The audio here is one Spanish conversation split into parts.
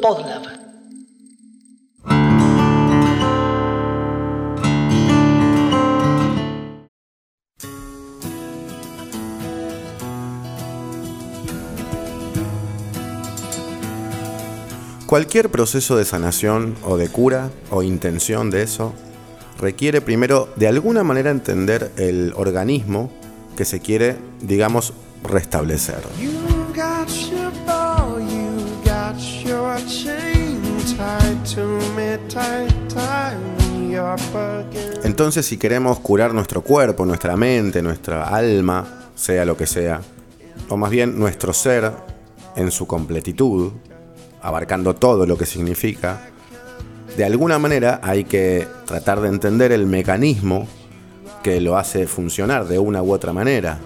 Podlab. Cualquier proceso de sanación o de cura o intención de eso requiere primero de alguna manera entender el organismo que se quiere, digamos, restablecer. Entonces, si queremos curar nuestro cuerpo, nuestra mente, nuestra alma, sea lo que sea, o más bien nuestro ser en su completitud, abarcando todo lo que significa, de alguna manera hay que tratar de entender el mecanismo que lo hace funcionar de una u otra manera.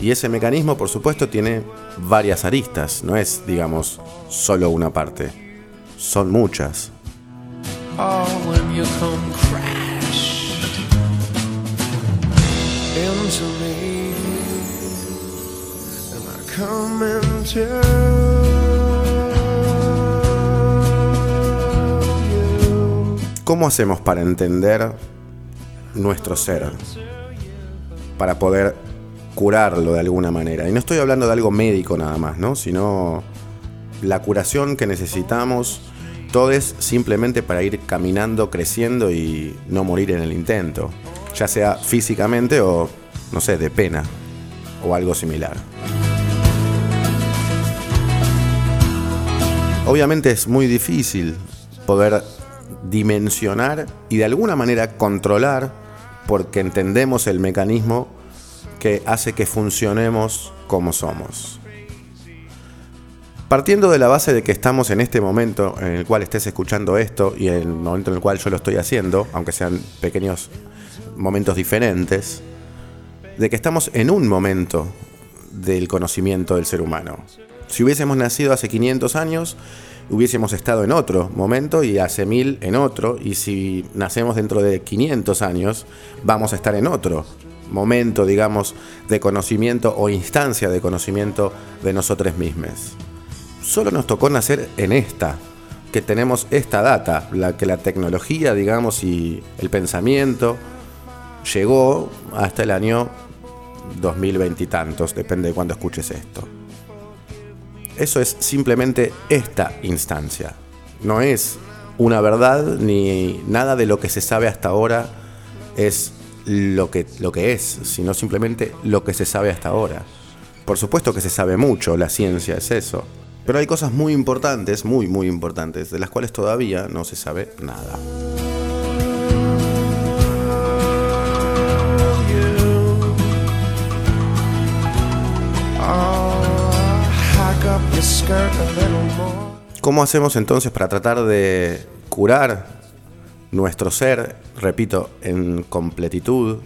Y ese mecanismo, por supuesto, tiene varias aristas, no es, digamos, solo una parte, son muchas. Oh, when you come crash into me, and I come into. ¿Cómo hacemos para entender nuestro ser? Para poder curarlo de alguna manera. Y no estoy hablando de algo médico nada más, ¿no? Sino la curación que necesitamos, todo es simplemente para ir caminando, creciendo y no morir en el intento. Ya sea físicamente o, no sé, de pena o algo similar. Obviamente es muy difícil poder dimensionar y de alguna manera controlar porque entendemos el mecanismo que hace que funcionemos como somos. Partiendo de la base de que estamos en este momento en el cual estés escuchando esto y en el momento en el cual yo lo estoy haciendo, aunque sean pequeños momentos diferentes, de que estamos en un momento del conocimiento del ser humano. Si hubiésemos nacido hace 500 años, hubiésemos estado en otro momento y hace mil en otro, y si nacemos dentro de 500 años, vamos a estar en otro momento, digamos, de conocimiento o instancia de conocimiento de nosotros mismos. Solo nos tocó nacer en esta, que tenemos esta data, la que la tecnología, digamos, y el pensamiento llegó hasta el año 2020 y tantos, depende de cuándo escuches esto. Eso es simplemente esta instancia. No es una verdad ni nada de lo que se sabe hasta ahora es lo que, lo que es, sino simplemente lo que se sabe hasta ahora. Por supuesto que se sabe mucho, la ciencia es eso. Pero hay cosas muy importantes, muy, muy importantes, de las cuales todavía no se sabe nada. ¿Cómo hacemos entonces para tratar de curar nuestro ser, repito, en completitud,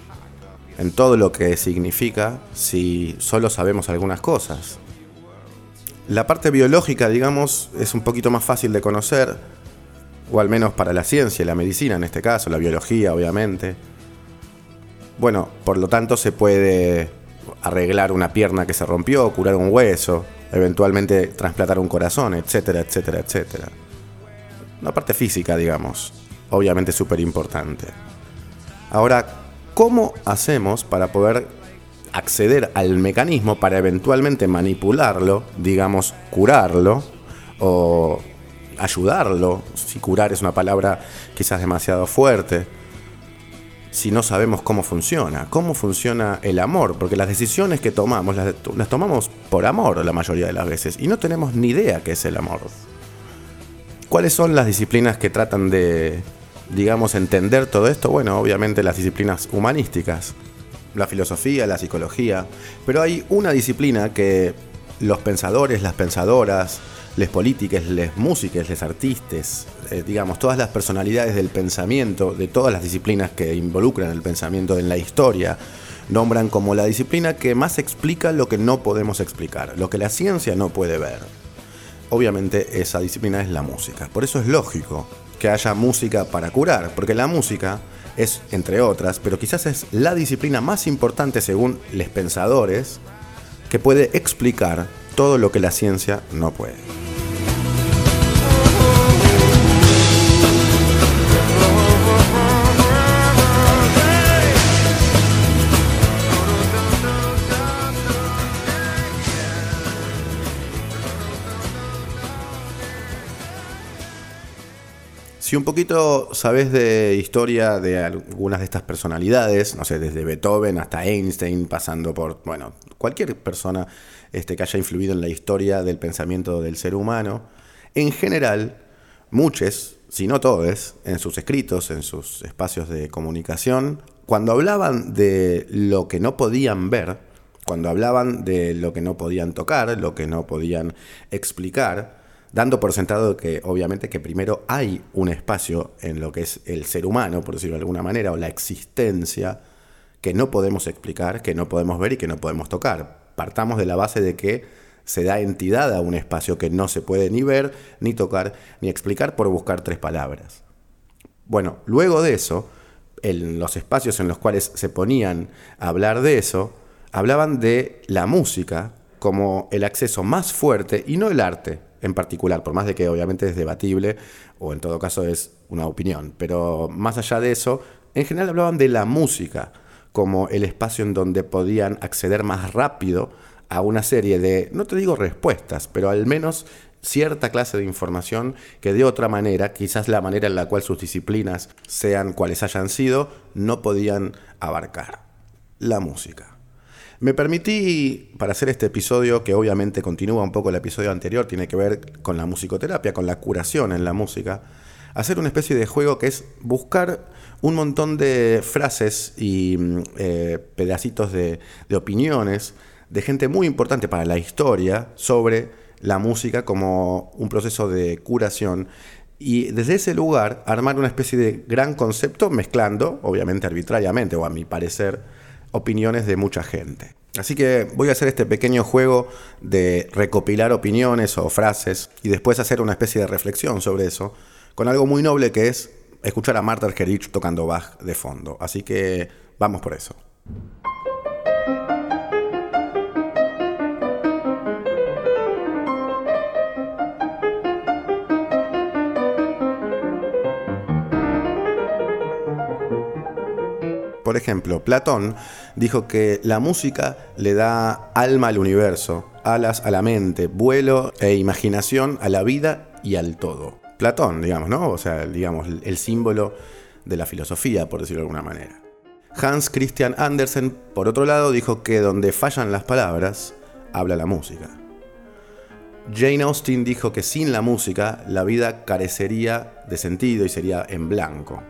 en todo lo que significa, si solo sabemos algunas cosas? La parte biológica, digamos, es un poquito más fácil de conocer, o al menos para la ciencia la medicina en este caso, la biología obviamente. Bueno, por lo tanto se puede arreglar una pierna que se rompió, curar un hueso, eventualmente trasplantar un corazón, etcétera, etcétera, etcétera. La parte física, digamos, obviamente súper importante. Ahora, ¿cómo hacemos para poder acceder al mecanismo para eventualmente manipularlo, digamos, curarlo o ayudarlo? Si curar es una palabra quizás demasiado fuerte si no sabemos cómo funciona, cómo funciona el amor, porque las decisiones que tomamos las, tomamos por amor la mayoría de las veces y no tenemos ni idea qué es el amor. ¿Cuáles son las disciplinas que tratan de, digamos, entender todo esto? Bueno, obviamente las disciplinas humanísticas, la filosofía, la psicología, pero hay una disciplina que los pensadores, las pensadoras, les políticos, les músicos, les artistas, eh, digamos, todas las personalidades del pensamiento, de todas las disciplinas que involucran el pensamiento en la historia, nombran como la disciplina que más explica lo que no podemos explicar, lo que la ciencia no puede ver. Obviamente esa disciplina es la música. Por eso es lógico que haya música para curar, porque la música es, entre otras, pero quizás es la disciplina más importante según los pensadores, que puede explicar todo lo que la ciencia no puede. Si un poquito sabes de historia de algunas de estas personalidades, no sé, desde Beethoven hasta Einstein, pasando por, bueno, cualquier persona este, que haya influido en la historia del pensamiento del ser humano, en general, muchos, si no todos, en sus escritos, en sus espacios de comunicación, cuando hablaban de lo que no podían ver, cuando hablaban de lo que no podían tocar, lo que no podían explicar, dando por sentado que obviamente que primero hay un espacio en lo que es el ser humano, por decirlo de alguna manera, o la existencia, que no podemos explicar, que no podemos ver y que no podemos tocar. Partamos de la base de que se da entidad a un espacio que no se puede ni ver, ni tocar, ni explicar por buscar tres palabras. Bueno, luego de eso, en los espacios en los cuales se ponían a hablar de eso, hablaban de la música como el acceso más fuerte y no el arte en particular, por más de que obviamente es debatible o en todo caso es una opinión, pero más allá de eso, en general hablaban de la música como el espacio en donde podían acceder más rápido a una serie de, no te digo respuestas, pero al menos cierta clase de información que de otra manera, quizás la manera en la cual sus disciplinas sean cuales hayan sido, no podían abarcar. La música. Me permití, para hacer este episodio, que obviamente continúa un poco el episodio anterior, tiene que ver con la musicoterapia, con la curación en la música, hacer una especie de juego que es buscar un montón de frases y mm, eh, pedacitos de, de opiniones de gente muy importante para la historia sobre la música como un proceso de curación y desde ese lugar armar una especie de gran concepto mezclando, obviamente arbitrariamente o a mi parecer, opiniones de mucha gente. Así que voy a hacer este pequeño juego de recopilar opiniones o frases y después hacer una especie de reflexión sobre eso, con algo muy noble que es escuchar a Marta Argerich tocando Bach de fondo. Así que vamos por eso. Por ejemplo, Platón dijo que la música le da alma al universo, alas a la mente, vuelo e imaginación a la vida y al todo. Platón, digamos, ¿no? O sea, digamos, el símbolo de la filosofía, por decirlo de alguna manera. Hans Christian Andersen, por otro lado, dijo que donde fallan las palabras, habla la música. Jane Austen dijo que sin la música la vida carecería de sentido y sería en blanco.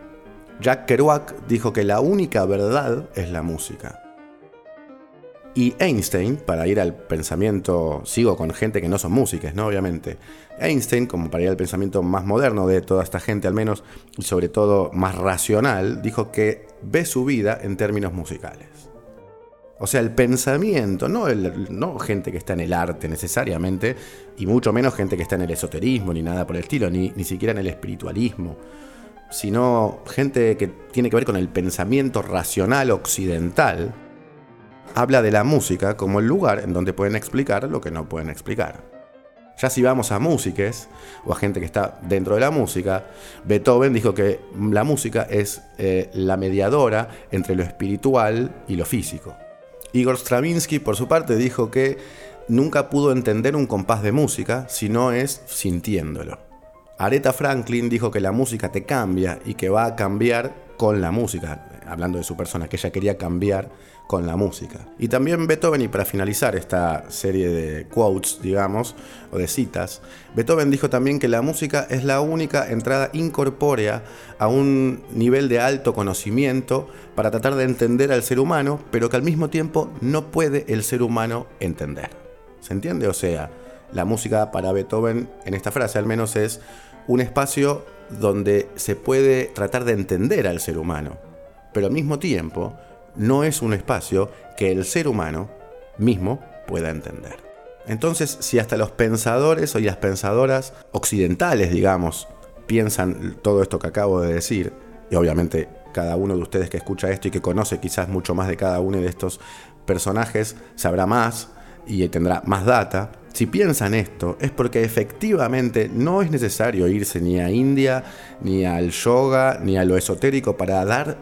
Jack Kerouac dijo que la única verdad es la música. Y Einstein, para ir al pensamiento, sigo con gente que no son músicas, ¿no? Obviamente. Einstein, como para ir al pensamiento más moderno de toda esta gente al menos, y sobre todo más racional, dijo que ve su vida en términos musicales. O sea, el pensamiento, no, no gente que está en el arte necesariamente, y mucho menos gente que está en el esoterismo, ni nada por el estilo, ni, ni siquiera en el espiritualismo sino gente que tiene que ver con el pensamiento racional occidental, habla de la música como el lugar en donde pueden explicar lo que no pueden explicar. Ya si vamos a músicos o a gente que está dentro de la música, Beethoven dijo que la música es eh, la mediadora entre lo espiritual y lo físico. Igor Stravinsky, por su parte, dijo que nunca pudo entender un compás de música si no es sintiéndolo. Aretha Franklin dijo que la música te cambia y que va a cambiar con la música, hablando de su persona, que ella quería cambiar con la música. Y también Beethoven, y para finalizar esta serie de quotes, digamos, o de citas, Beethoven dijo también que la música es la única entrada incorpórea a un nivel de alto conocimiento para tratar de entender al ser humano, pero que al mismo tiempo no puede el ser humano entender. ¿Se entiende? O sea, la música para Beethoven, en esta frase al menos, es un espacio donde se puede tratar de entender al ser humano, pero al mismo tiempo no es un espacio que el ser humano mismo pueda entender. Entonces, si hasta los pensadores o las pensadoras occidentales, digamos, piensan todo esto que acabo de decir, y obviamente cada uno de ustedes que escucha esto y que conoce quizás mucho más de cada uno de estos personajes sabrá más y tendrá más data, si piensan esto, es porque efectivamente no es necesario irse ni a India, ni al yoga, ni a lo esotérico para dar,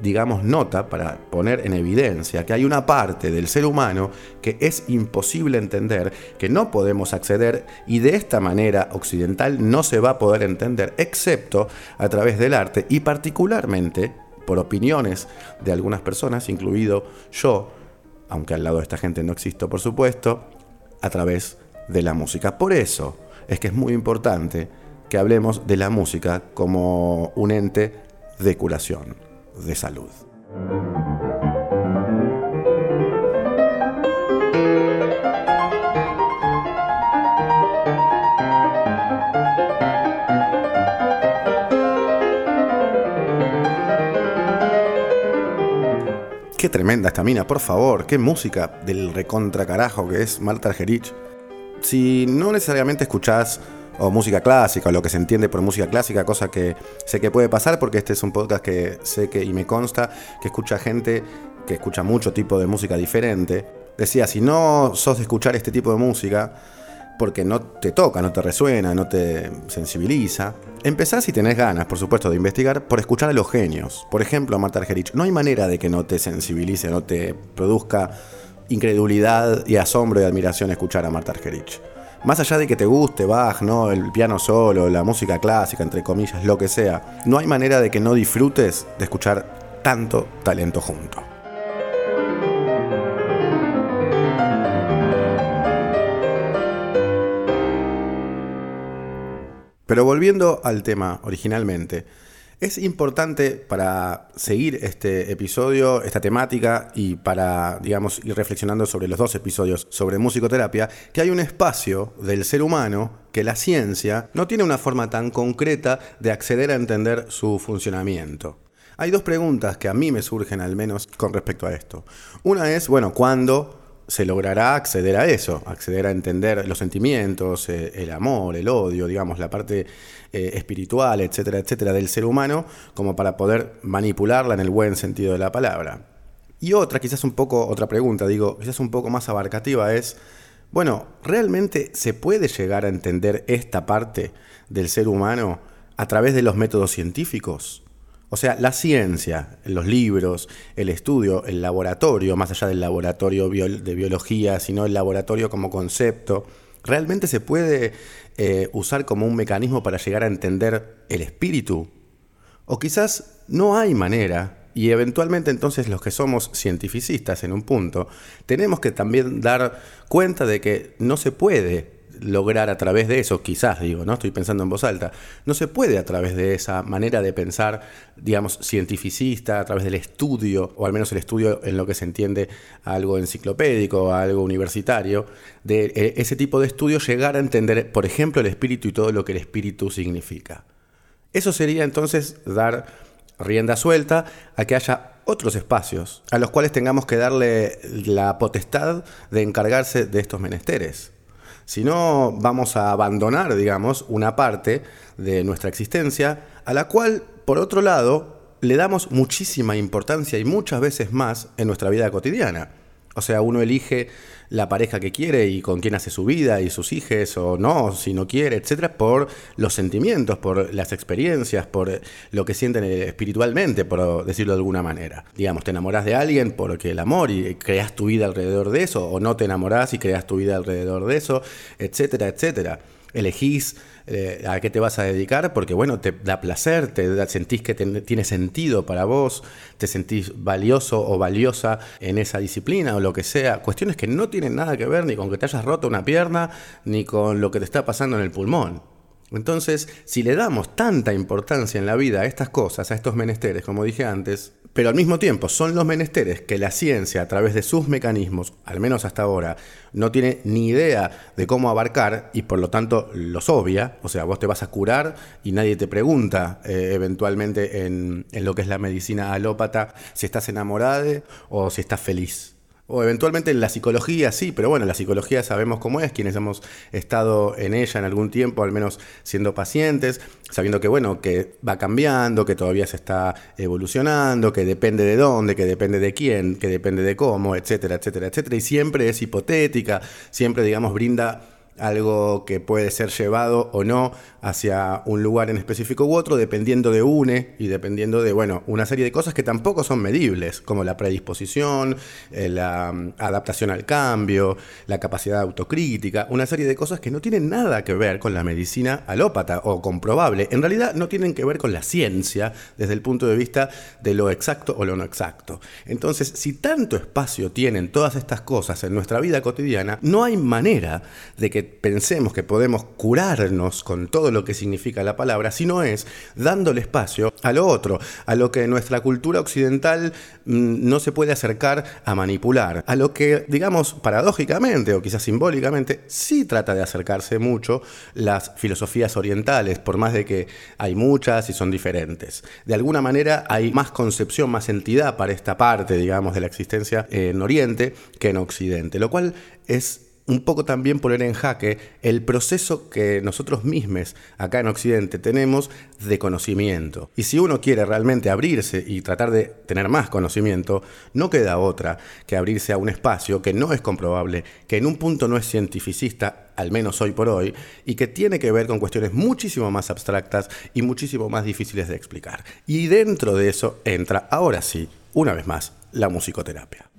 digamos, nota, para poner en evidencia que hay una parte del ser humano que es imposible entender, que no podemos acceder y de esta manera occidental no se va a poder entender, excepto a través del arte y particularmente por opiniones de algunas personas, incluido yo, aunque al lado de esta gente no existo, por supuesto, a través de la música. Por eso es que es muy importante que hablemos de la música como un ente de curación, de salud. Tremenda esta mina, por favor, qué música del recontra carajo que es Marta Argerich. Si no necesariamente escuchás música clásica o lo que se entiende por música clásica, cosa que sé que puede pasar porque este es un podcast que sé que y me consta que escucha gente que escucha mucho tipo de música diferente. Decía, si no sos de escuchar este tipo de música, porque no te toca, no te resuena, no te sensibiliza. Empezás si tenés ganas, por supuesto, de investigar por escuchar a los genios. Por ejemplo, a Marta Argerich. No hay manera de que no te sensibilice, no te produzca incredulidad y asombro y admiración escuchar a Marta Argerich. Más allá de que te guste Bach, ¿no? el piano solo, la música clásica, entre comillas, lo que sea, no hay manera de que no disfrutes de escuchar tanto talento junto. Pero volviendo al tema originalmente, es importante para seguir este episodio, esta temática y para, digamos, ir reflexionando sobre los dos episodios sobre musicoterapia, que hay un espacio del ser humano que la ciencia no tiene una forma tan concreta de acceder a entender su funcionamiento. Hay dos preguntas que a mí me surgen al menos con respecto a esto. Una es, bueno, ¿cuándo se logrará acceder a eso, acceder a entender los sentimientos, eh, el amor, el odio, digamos, la parte eh, espiritual, etcétera, etcétera, del ser humano, como para poder manipularla en el buen sentido de la palabra. Y otra, quizás un poco, otra pregunta, digo, quizás un poco más abarcativa es, bueno, ¿realmente se puede llegar a entender esta parte del ser humano a través de los métodos científicos? O sea, la ciencia, los libros, el estudio, el laboratorio, más allá del laboratorio de biología, sino el laboratorio como concepto, ¿realmente se puede eh, usar como un mecanismo para llegar a entender el espíritu? O quizás no hay manera, y eventualmente entonces los que somos cientificistas en un punto, tenemos que también dar cuenta de que no se puede lograr a través de eso, quizás digo, ¿no? Estoy pensando en voz alta, no se puede a través de esa manera de pensar, digamos, cientificista, a través del estudio, o al menos el estudio en lo que se entiende algo enciclopédico, algo universitario, de eh, ese tipo de estudio llegar a entender, por ejemplo, el espíritu y todo lo que el espíritu significa. Eso sería entonces dar rienda suelta a que haya otros espacios a los cuales tengamos que darle la potestad de encargarse de estos menesteres. Si no, vamos a abandonar, digamos, una parte de nuestra existencia a la cual, por otro lado, le damos muchísima importancia y muchas veces más en nuestra vida cotidiana. O sea, uno elige la pareja que quiere y con quién hace su vida y sus hijos o no, si no quiere, etcétera, por los sentimientos, por las experiencias, por lo que sienten espiritualmente, por decirlo de alguna manera. Digamos, te enamoras de alguien porque el amor y creas tu vida alrededor de eso, o no te enamorás y creas tu vida alrededor de eso, etcétera, etcétera elegís eh, a qué te vas a dedicar porque, bueno, te da placer, te sentís que tiene sentido para vos, te sentís valioso o valiosa en esa disciplina o lo que sea. Cuestiones que no tienen nada que ver ni con que te hayas roto una pierna ni con lo que te está pasando en el pulmón. Entonces, si le damos tanta importancia en la vida a estas cosas, a estos menesteres, como dije antes, pero al mismo tiempo son los menesteres que la ciencia, a través de sus mecanismos, al menos hasta ahora, no tiene ni idea de cómo abarcar y por lo tanto los obvia. O sea, vos te vas a curar y nadie te pregunta eh, eventualmente en, en, lo que es la medicina alópata si estás enamorada o si estás feliz. O eventualmente en la psicología sí, pero bueno, la psicología sabemos cómo es, quienes hemos estado en ella en algún tiempo, al menos siendo pacientes, sabiendo que bueno, que va cambiando, que todavía se está evolucionando, que depende de dónde, que depende de quién, que depende de cómo, etcétera, etcétera, etcétera. Y siempre es hipotética, siempre, digamos, brinda algo que puede ser llevado o no hacia un lugar en específico u otro, dependiendo de UNE y dependiendo de, bueno, una serie de cosas que tampoco son medibles, como la predisposición, eh, la mm, adaptación al cambio, la capacidad autocrítica, una serie de cosas que no tienen nada que ver con la medicina alópata o comprobable. En realidad no tienen que ver con la ciencia desde el punto de vista de lo exacto o lo no exacto. Entonces, si tanto espacio tienen todas estas cosas en nuestra vida cotidiana, no hay manera de que pensemos que podemos curarnos con todo lo que significa la palabra, sino es dándole espacio a lo otro, a lo que nuestra cultura occidental mm, no se puede acercar a manipular, a lo que, digamos, paradójicamente o quizás simbólicamente, sí trata de acercarse mucho las filosofías orientales, por más de que hay muchas y son diferentes. De alguna manera hay más concepción, más entidad para esta parte, digamos, de la existencia en Oriente que en Occidente, lo cual es un poco también poner en jaque el proceso que nosotros mismos acá en Occidente tenemos de conocimiento. Y si uno quiere realmente abrirse y tratar de tener más conocimiento, no queda otra que abrirse a un espacio que no es comprobable, que en un punto no es cientificista, al menos hoy por hoy, y que tiene que ver con cuestiones muchísimo más abstractas y muchísimo más difíciles de explicar. Y dentro de eso entra, ahora sí, una vez más, la musicoterapia.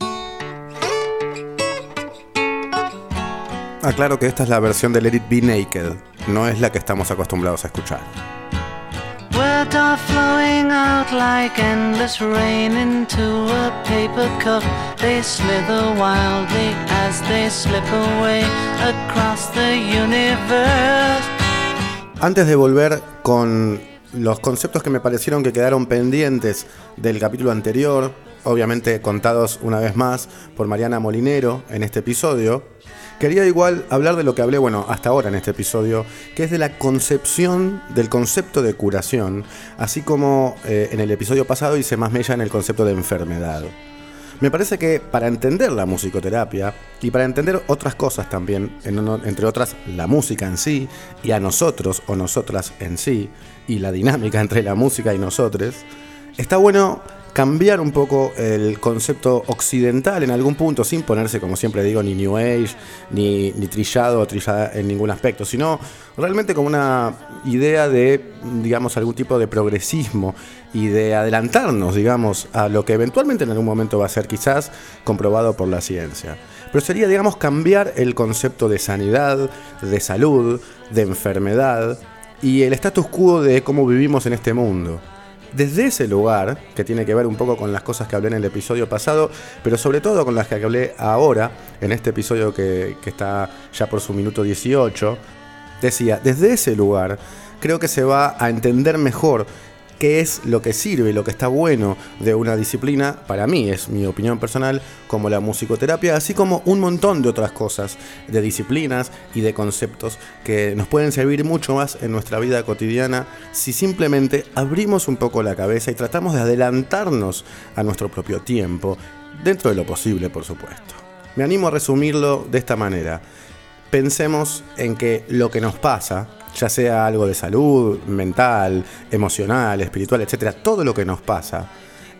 Aclaro que esta es la versión de Let It Be Naked, no es la que estamos acostumbrados a escuchar. Words are flowing out like endless rain into a paper cup. They slither wildly as they slip away across the universe. Antes de volver con los conceptos que me parecieron que quedaron pendientes del capítulo anterior, obviamente contados una vez más por Mariana Molinero en este episodio, Quería igual hablar de lo que hablé, bueno, hasta ahora en este episodio, que es de la concepción del concepto de curación, así como eh, en el episodio pasado hice más mella en el concepto de enfermedad. Me parece que para entender la musicoterapia y para entender otras cosas también, entre otras la música en sí y a nosotros o nosotras en sí, y la dinámica entre la música y nosotros, está bueno cambiar un poco el concepto occidental en algún punto, sin ponerse, como siempre digo, ni New Age, ni, ni trillado o trillada en ningún aspecto, sino realmente como una idea de, digamos, algún tipo de progresismo y de adelantarnos, digamos, a lo que eventualmente en algún momento va a ser quizás comprobado por la ciencia. Pero sería, digamos, cambiar el concepto de sanidad, de salud, de enfermedad y el status quo de cómo vivimos en este mundo desde ese lugar, que tiene que ver un poco con las cosas que hablé en el episodio pasado, pero sobre todo con las que hablé ahora, en este episodio que, que está ya por su minuto 18, decía, desde ese lugar creo que se va a entender mejor qué es lo que sirve lo que está bueno de una disciplina, para mí es mi opinión personal, como la musicoterapia, así como un montón de otras cosas, de disciplinas y de conceptos que nos pueden servir mucho más en nuestra vida cotidiana si simplemente abrimos un poco la cabeza y tratamos de adelantarnos a nuestro propio tiempo, dentro de lo posible, por supuesto. Me animo a resumirlo de esta manera. Pensemos en que lo que nos pasa, ya sea algo de salud, mental, emocional, espiritual, etcétera, todo lo que nos pasa,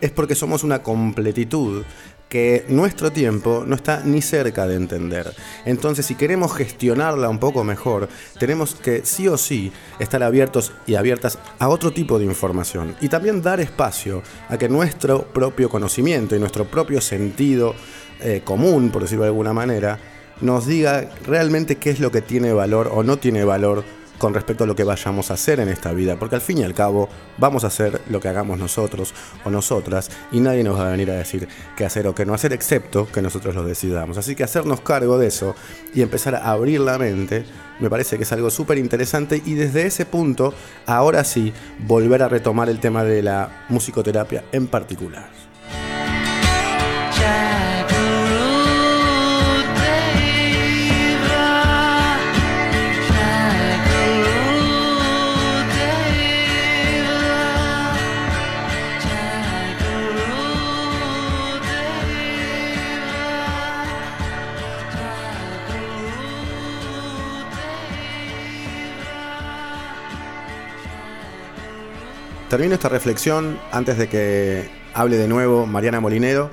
es porque somos una completitud que nuestro tiempo no está ni cerca de entender. Entonces, si queremos gestionarla un poco mejor, tenemos que sí o sí estar abiertos y abiertas a otro tipo de información y también dar espacio a que nuestro propio conocimiento y nuestro propio sentido eh, común, por decirlo de alguna manera, nos diga realmente qué es lo que tiene valor o no tiene valor con respecto a lo que vayamos a hacer en esta vida, porque al fin y al cabo vamos a hacer lo que hagamos nosotros o nosotras y nadie nos va a venir a decir qué hacer o qué no hacer, excepto que nosotros lo decidamos. Así que hacernos cargo de eso y empezar a abrir la mente me parece que es algo súper interesante y desde ese punto, ahora sí, volver a retomar el tema de la musicoterapia en particular. Termino esta reflexión antes de que hable de nuevo Mariana Molinero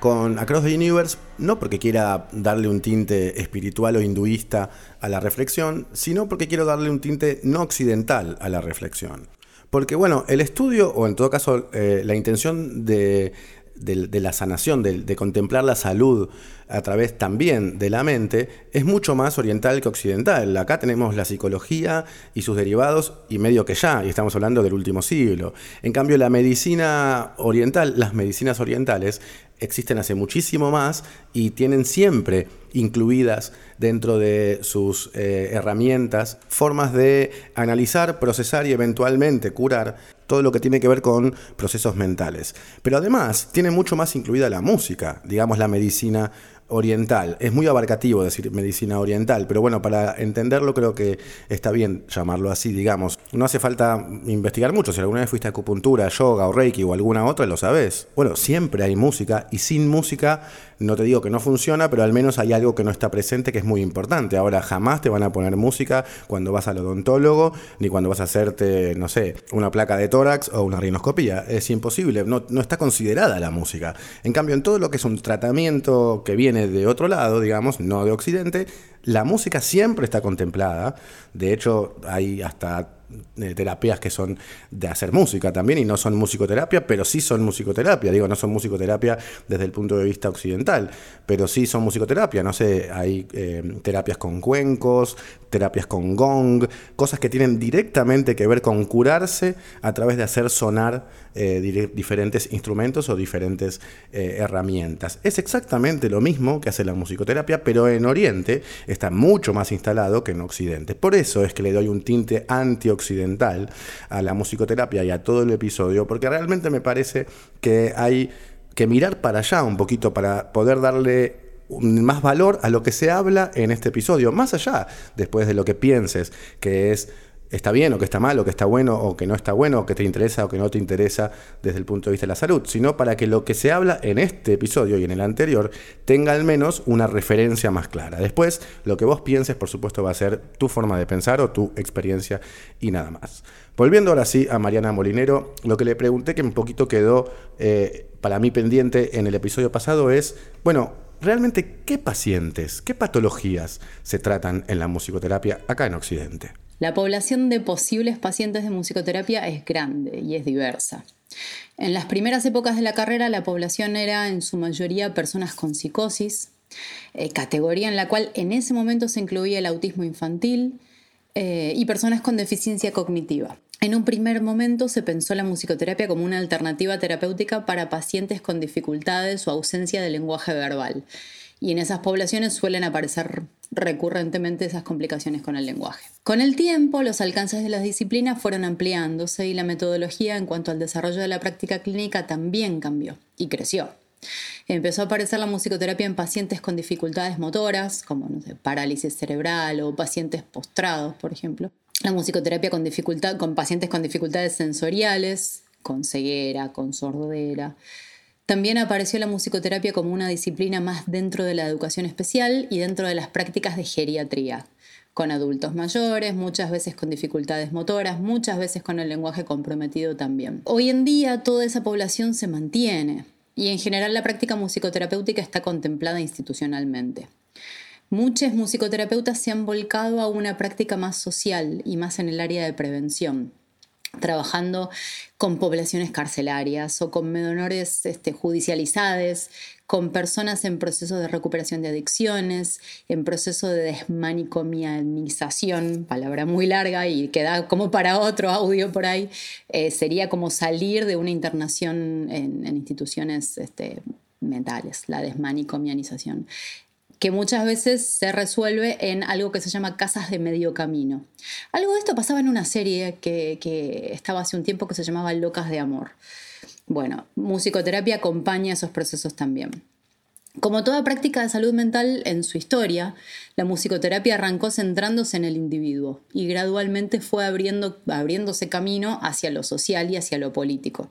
con Across the Universe, no porque quiera darle un tinte espiritual o hinduista a la reflexión, sino porque quiero darle un tinte no occidental a la reflexión. Porque bueno, el estudio, o en todo caso eh, la intención de, de, la sanación, de, de, contemplar la salud a través también de la mente, es mucho más oriental que occidental. Acá tenemos la psicología y sus derivados y medio que ya, y estamos hablando del último siglo. En cambio, la medicina oriental, las medicinas orientales, existen hace muchísimo más y tienen siempre incluidas dentro de sus eh, herramientas formas de analizar, procesar y eventualmente curar todo lo que tiene que ver con procesos mentales. Pero además tiene mucho más incluida la música, digamos la medicina oriental. Es muy abarcativo decir medicina oriental, pero bueno, para entenderlo creo que está bien llamarlo así, digamos. No hace falta investigar mucho. Si alguna vez fuiste a acupuntura, yoga o reiki o alguna otra, lo sabes. Bueno, siempre hay música y sin música no te digo que no funciona, pero al menos hay algo que no está presente que es muy importante. Ahora jamás te van a poner música cuando vas al odontólogo, ni cuando vas a hacerte, no sé, una placa de tórax o una rinoscopía. Es imposible, no, no está considerada la música. En cambio, en todo lo que es un tratamiento que viene de otro lado, digamos, no de Occidente, la música siempre está contemplada. De hecho, hay hasta eh, terapias que son de hacer música también y no son musicoterapia, pero sí son musicoterapia. Digo, no son musicoterapia desde el punto de vista occidental, pero sí son musicoterapia. No sé, hay eh, terapias con cuencos, terapias con gong, cosas que tienen directamente que ver con curarse a través de hacer sonar eh, diferentes instrumentos o diferentes herramientas. Es exactamente lo mismo que hace la musicoterapia, pero en Oriente está mucho más instalado que en Occidente. Por eso es que le doy un tinte anti occidental a la musicoterapia y a todo el episodio, porque realmente me parece que hay que mirar para allá un poquito para poder darle más valor a lo que se habla en este episodio, más allá después de lo que pienses, que es está bien o que está mal o que está bueno o que no está bueno o que te interesa o que no te interesa desde el punto de vista de la salud, sino para que lo que se habla en este episodio y en el anterior tenga al menos una referencia más clara. Después, lo que vos pienses, por supuesto, va a ser tu forma de pensar o tu experiencia y nada más. Volviendo ahora sí a Mariana Molinero, lo que le pregunté que un poquito quedó eh, para mí pendiente en el episodio pasado es, bueno, realmente qué pacientes, qué patologías se tratan en la musicoterapia acá en Occidente. La población de posibles pacientes de musicoterapia es grande y es diversa. En las primeras épocas de la carrera la población era en su mayoría personas con psicosis, eh, categoría en la cual en ese momento se incluía el autismo infantil eh, y personas con deficiencia cognitiva. En un primer momento se pensó la musicoterapia como una alternativa terapéutica para pacientes con dificultades o ausencia de lenguaje verbal y en esas poblaciones suelen aparecer recurrentemente esas complicaciones con el lenguaje. Con el tiempo, los alcances de las disciplinas fueron ampliándose y la metodología en cuanto al desarrollo de la práctica clínica también cambió y creció. Empezó a aparecer la musicoterapia en pacientes con dificultades motoras, como parálisis cerebral o pacientes postrados, por ejemplo. La musicoterapia con, dificultad, con pacientes con dificultades sensoriales, con ceguera, con sordera, también apareció la musicoterapia como una disciplina más dentro de la educación especial y dentro de las prácticas de geriatría, con adultos mayores, muchas veces con dificultades motoras, muchas veces con el lenguaje comprometido también. Hoy en día toda esa población se mantiene y en general la práctica musicoterapéutica está contemplada institucionalmente. Muchos musicoterapeutas se han volcado a una práctica más social y más en el área de prevención trabajando con poblaciones carcelarias o con menores este, con personas en proceso de recuperación de adicciones, en proceso de desmanicomianización, palabra muy larga y que da como para otro audio por ahí, eh, sería como salir de una internación en, instituciones este, mentales, la desmanicomianización que muchas veces se resuelve en algo que se llama casas de medio camino. Algo de esto pasaba en una serie que, estaba hace un tiempo que se llamaba Locas de Amor. Bueno, musicoterapia acompaña esos procesos también. Como toda práctica de salud mental en su historia, la musicoterapia arrancó centrándose en el individuo y gradualmente fue abriendo, abriéndose camino hacia lo social y hacia lo político.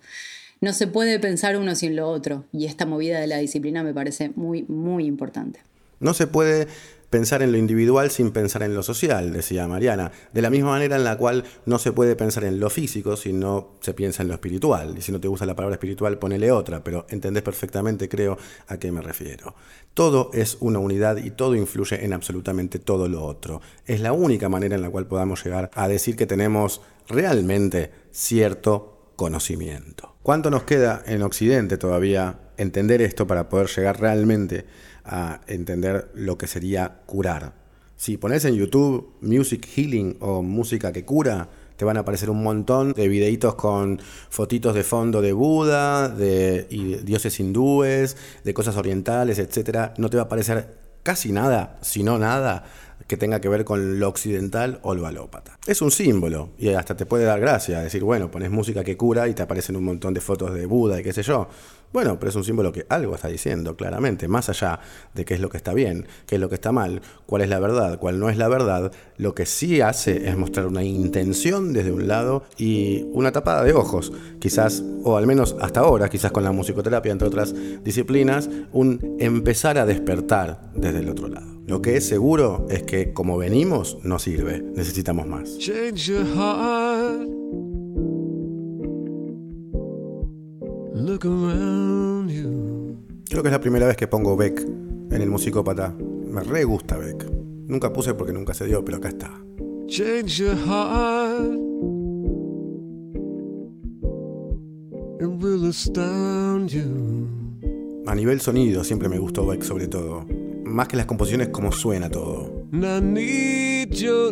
No se puede pensar uno sin lo otro y esta movida de la disciplina me parece muy, muy importante. No se puede pensar en lo individual sin pensar en lo social, decía Mariana. De la misma manera en la cual no se puede pensar en lo físico si no se piensa en lo espiritual. Y si no te gusta la palabra espiritual, ponele otra, pero entendés perfectamente, creo, a qué me refiero. Todo es una unidad y todo influye en absolutamente todo lo otro. Es la única manera en la cual podamos llegar a decir que tenemos realmente cierto conocimiento. ¿Cuánto nos queda en Occidente todavía entender esto para poder llegar realmente a entender lo que sería curar? Si pones en YouTube Music Healing o música que cura, te van a aparecer un montón de videitos con fotitos de fondo de Buda, de dioses hindúes, de cosas orientales, etc. No te va a aparecer casi nada, si no nada, que tenga que ver con lo occidental o lo alópata. Es un símbolo y hasta te puede dar gracia decir, bueno, pones música que cura y te aparecen un montón de fotos de Buda y qué sé yo. Bueno, pero es un símbolo que algo está diciendo, claramente, más allá de qué es lo que está bien, qué es lo que está mal, cuál es la verdad, cuál no es la verdad, lo que sí hace es mostrar una intención desde un lado y una tapada de ojos, quizás, o al menos hasta ahora, quizás con la musicoterapia, entre otras disciplinas, un empezar a despertar desde el otro lado. Lo que es seguro es que como venimos no sirve, necesitamos más. Creo que es la primera vez que pongo Beck en el musicópata. Me re gusta Beck. Nunca puse porque nunca se dio, pero acá está. Change your heart. It will astound you. A nivel sonido siempre me gustó Beck sobre todo. Más que las composiciones como suena todo. I need your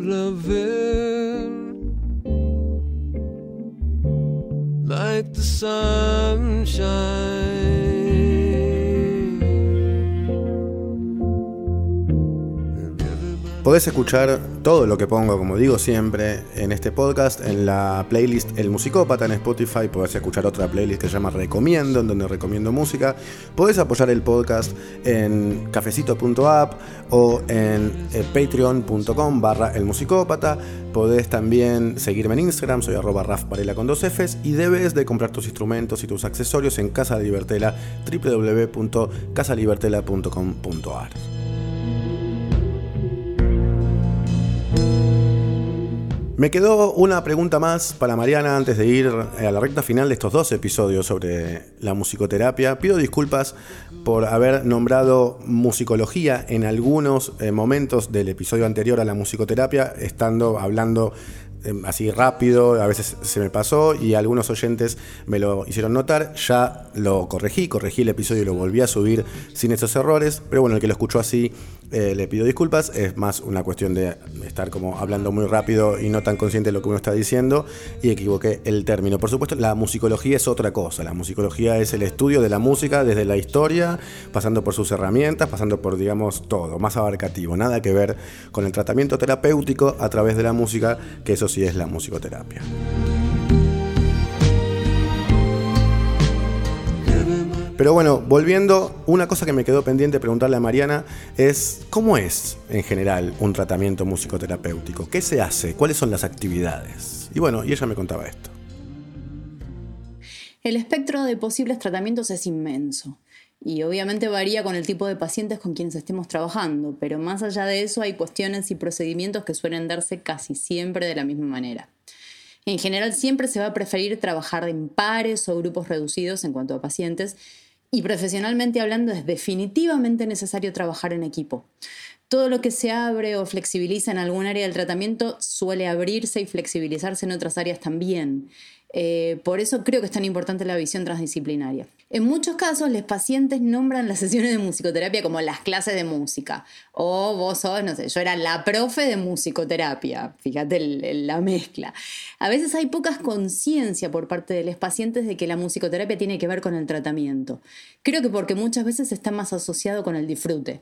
like the sunshine. Podés escuchar todo lo que pongo, como digo siempre, en este podcast, en la playlist El Musicópata en Spotify. Podés escuchar otra playlist que se llama Recomiendo, en donde recomiendo música. Podés apoyar el podcast en cafecito.app o en eh, patreon.com barra El Musicópata. Podés también seguirme en Instagram, soy arroba rafparela con dos Fs. Y debes de comprar tus instrumentos y tus accesorios en Casa Libertela, www.casalibertela.com.ar. Me quedó una pregunta más para Mariana antes de ir a la recta final de estos dos episodios sobre la musicoterapia. Pido disculpas por haber nombrado musicología en algunos eh, momentos del episodio anterior a la musicoterapia, estando hablando Em, así rápido, a veces se me pasó y algunos oyentes me lo hicieron notar. Ya lo corregí, corregí el episodio y lo volví a subir sin esos errores. Pero bueno, el que lo escuchó así eh, le pido disculpas. Es más una cuestión de estar como hablando muy rápido y no tan consciente de lo que uno está diciendo y equivoqué el término. Por supuesto, la musicología es otra cosa. La musicología es el estudio de la música desde la historia, pasando por sus herramientas, pasando por, digamos, todo, más abarcativo. Nada que ver con el tratamiento terapéutico a través de la música, que eso sí es la musicoterapia. Pero bueno, volviendo, una cosa que me quedó pendiente preguntarle a Mariana es, ¿cómo es en general un tratamiento musicoterapéutico? ¿Qué se hace? ¿Cuáles son las actividades? Y bueno, y ella me contaba esto. El espectro de posibles tratamientos es inmenso y obviamente varía con el tipo de pacientes con quienes estemos trabajando, pero más allá de eso hay cuestiones y procedimientos que suelen darse casi siempre de la misma manera. En general siempre se va a preferir trabajar en pares o grupos reducidos en cuanto a pacientes y profesionalmente hablando es definitivamente necesario trabajar en equipo. Todo lo que se abre o flexibiliza en algún área del tratamiento suele abrirse y flexibilizarse en otras áreas también. Eh, por eso creo que es tan importante la visión transdisciplinaria. En muchos casos, los pacientes nombran las sesiones de musicoterapia como las clases de música. O vos sos, no sé, yo era la profe de musicoterapia. Fíjate la mezcla. A veces hay poca conciencia por parte de los pacientes de que la musicoterapia tiene que ver con el tratamiento. Creo que porque muchas veces está más asociado con el disfrute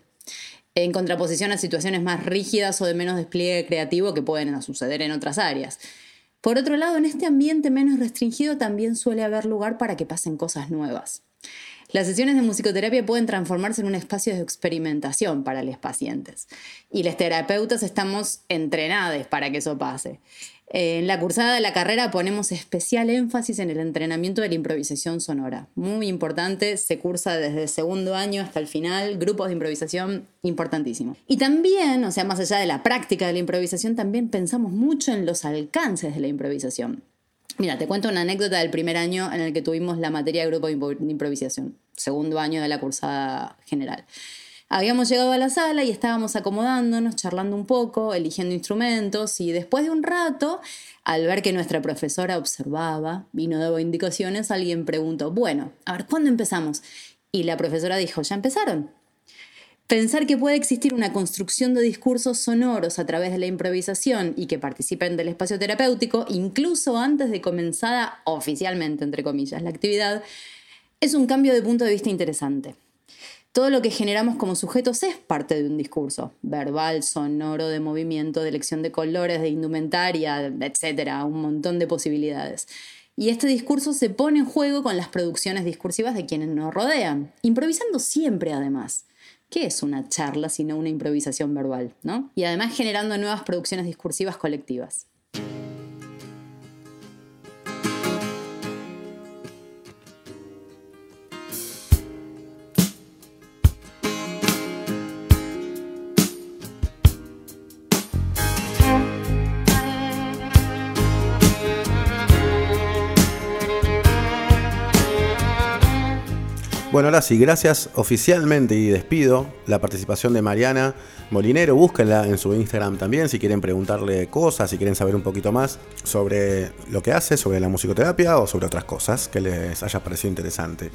en contraposición a situaciones más rígidas o de menos despliegue creativo que pueden suceder en otras áreas. Por otro lado, en este ambiente menos restringido también suele haber lugar para que pasen cosas nuevas. Las sesiones de musicoterapia pueden transformarse en un espacio de experimentación para los pacientes y los terapeutas estamos entrenados para que eso pase. Eh, En la cursada de la carrera ponemos especial énfasis en el entrenamiento de la improvisación sonora. Muy importante, se cursa desde el segundo año hasta el final, grupos de improvisación importantísimo. Y también, o sea, más allá de la práctica de la improvisación, también pensamos mucho en los alcances de la improvisación. Mira, te cuento una anécdota del primer año en el que tuvimos la materia de grupo de improvisación, segundo año de la cursada general. Habíamos llegado a la sala y estábamos acomodándonos, charlando un poco, eligiendo instrumentos y después de un rato, al ver que nuestra profesora observaba y no daba indicaciones, alguien preguntó, bueno, a ver, ¿cuándo empezamos? Y la profesora dijo, ya empezaron. Pensar que puede existir una construcción de discursos sonoros a través de la improvisación y que participen del espacio terapéutico, incluso antes de comenzada oficialmente, entre comillas, la actividad, es un cambio de punto de vista interesante. Todo lo que generamos como sujetos es parte de un discurso, verbal, sonoro, de movimiento, de elección de colores, de indumentaria, etcétera, un montón de posibilidades. Y este discurso se pone en juego con las producciones discursivas de quienes nos rodean, improvisando siempre además. ¿Qué es una charla sino una improvisación verbal, no? Y además generando nuevas producciones discursivas colectivas. Bueno, ahora sí, gracias oficialmente y despido la participación de Mariana Molinero. Búsquenla en su Instagram también si quieren preguntarle cosas, si quieren saber un poquito más sobre lo que hace, sobre la musicoterapia o sobre otras cosas que les haya parecido interesante.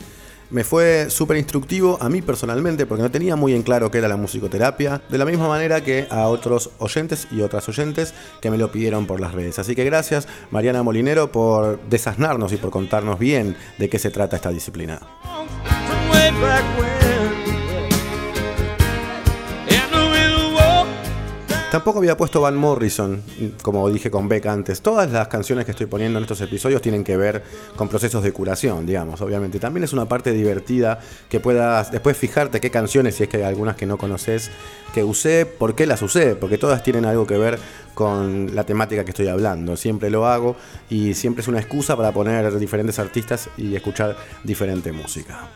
Me fue súper instructivo a mí personalmente porque no tenía muy en claro qué era la musicoterapia, de la misma manera que a otros oyentes y otras oyentes que me lo pidieron por las redes. Así que gracias Mariana Molinero por desasnarnos y por contarnos bien de qué se trata esta disciplina. Tampoco había puesto Van Morrison, como dije con Beck antes. Todas las canciones que estoy poniendo en estos episodios tienen que ver con procesos de curación, digamos, obviamente. También es una parte divertida que puedas después fijarte qué canciones, si es que hay algunas que no conoces, que usé, por qué las usé, porque todas tienen algo que ver con la temática que estoy hablando. Siempre lo hago y siempre es una excusa para poner diferentes artistas y escuchar diferente música.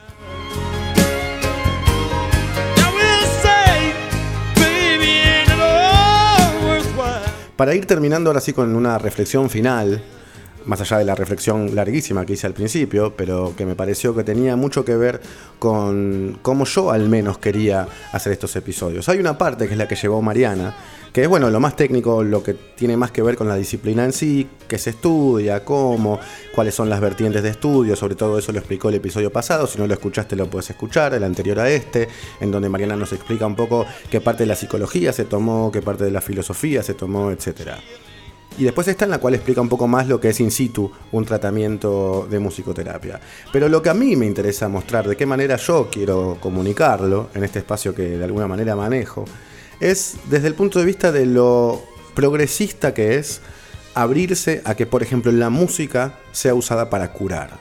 Para ir terminando ahora sí con una reflexión final, más allá de la reflexión larguísima que hice al principio, pero que me pareció que tenía mucho que ver con cómo yo al menos quería hacer estos episodios. Hay una parte que es la que llevó Mariana, que es bueno, lo más técnico, lo que tiene más que ver con la disciplina en sí, qué se estudia, cómo, cuáles son las vertientes de estudio, sobre todo eso lo explicó el episodio pasado, si no lo escuchaste lo puedes escuchar, el anterior a este, en donde Mariana nos explica un poco qué parte de la psicología se tomó, qué parte de la filosofía se tomó, etcétera. Y después está en la cual explica un poco más lo que es in situ un tratamiento de musicoterapia. Pero lo que a mí me interesa mostrar, de qué manera yo quiero comunicarlo en este espacio que de alguna manera manejo, es desde el punto de vista de lo progresista que es abrirse a que, por ejemplo, la música sea usada para curar.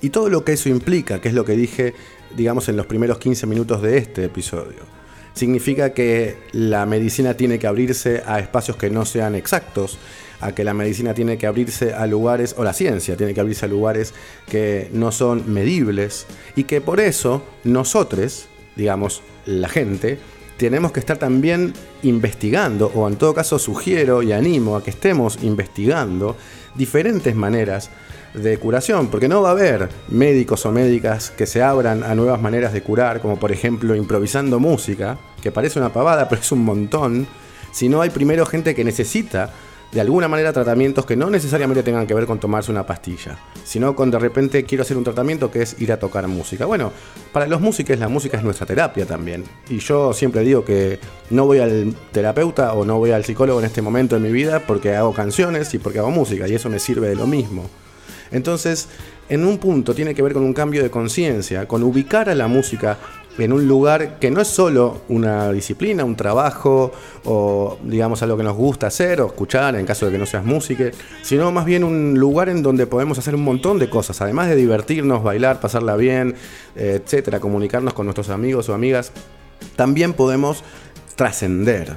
Y todo lo que eso implica, que es lo que dije, digamos, en los primeros 15 minutos de este episodio. Significa que la medicina tiene que abrirse a espacios que no sean exactos, a que la medicina tiene que abrirse a lugares, o la ciencia tiene que abrirse a lugares que no son medibles, y que por eso nosotros, digamos, la gente, tenemos que estar también investigando, o en todo caso sugiero y animo a que estemos investigando diferentes maneras de curación, porque no va a haber médicos o médicas que se abran a nuevas maneras de curar, como por ejemplo improvisando música, que parece una pavada, pero es un montón, si no hay primero gente que necesita de alguna manera tratamientos que no necesariamente tengan que ver con tomarse una pastilla, sino con de repente quiero hacer un tratamiento que es ir a tocar música. Bueno, para los músicos la música es nuestra terapia también. Y yo siempre digo que no voy al terapeuta o no voy al psicólogo en este momento de mi vida porque hago canciones y porque hago música y eso me sirve de lo mismo. Entonces, en un punto tiene que ver con un cambio de conciencia, con ubicar a la música en un lugar que no es solo una disciplina, un trabajo o digamos algo que nos gusta hacer o escuchar en caso de que no seas músico, sino más bien un lugar en donde podemos hacer un montón de cosas, además de divertirnos, bailar, pasarla bien, etcétera, comunicarnos con nuestros amigos o amigas, también podemos trascender.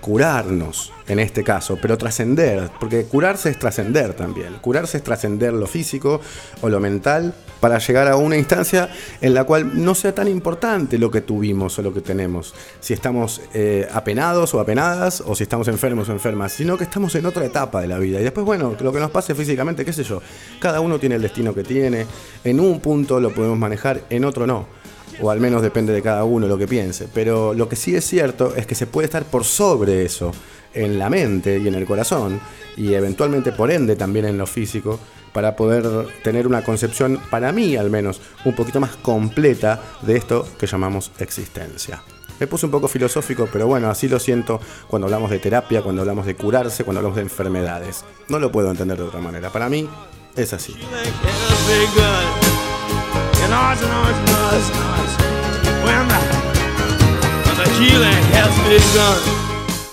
Curarnos en este caso, pero trascender, porque curarse es trascender también. Curarse es trascender lo físico o lo mental para llegar a una instancia en la cual no sea tan importante lo que tuvimos o lo que tenemos, si estamos eh, apenados o apenadas o si estamos enfermos o enfermas, sino que estamos en otra etapa de la vida. Y después, bueno, lo que nos pase físicamente, qué sé yo, cada uno tiene el destino que tiene, en un punto lo podemos manejar, en otro no o al menos depende de cada uno lo que piense. Pero lo que sí es cierto es que se puede estar por sobre eso, en la mente y en el corazón, y eventualmente por ende también en lo físico, para poder tener una concepción, para mí al menos, un poquito más completa de esto que llamamos existencia. Me puse un poco filosófico, pero bueno, así lo siento cuando hablamos de terapia, cuando hablamos de curarse, cuando hablamos de enfermedades. No lo puedo entender de otra manera. Para mí es así.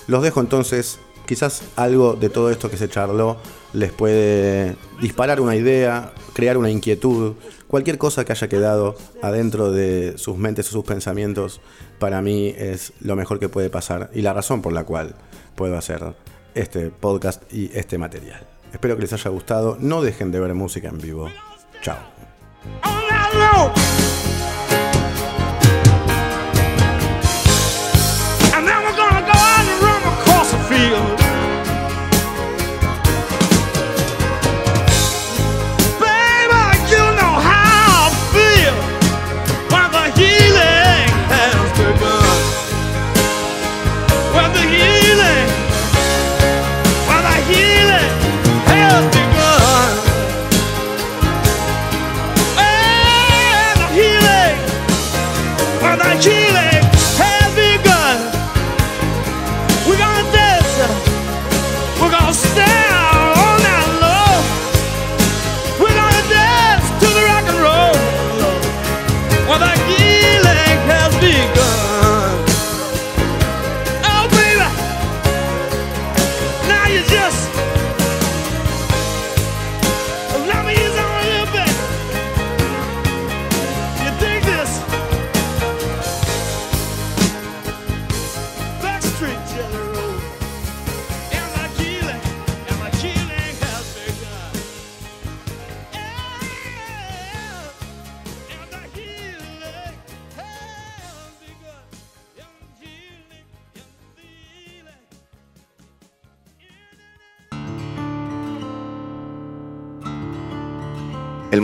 Los dejo entonces. Quizás algo de todo esto que se charló les puede disparar una idea, crear una inquietud, cualquier cosa que haya quedado adentro de sus mentes o sus pensamientos, para mí es lo mejor que puede pasar y la razón por la cual puedo hacer este podcast y este material. Espero que les haya gustado, no dejen de ver música en vivo. Chao. El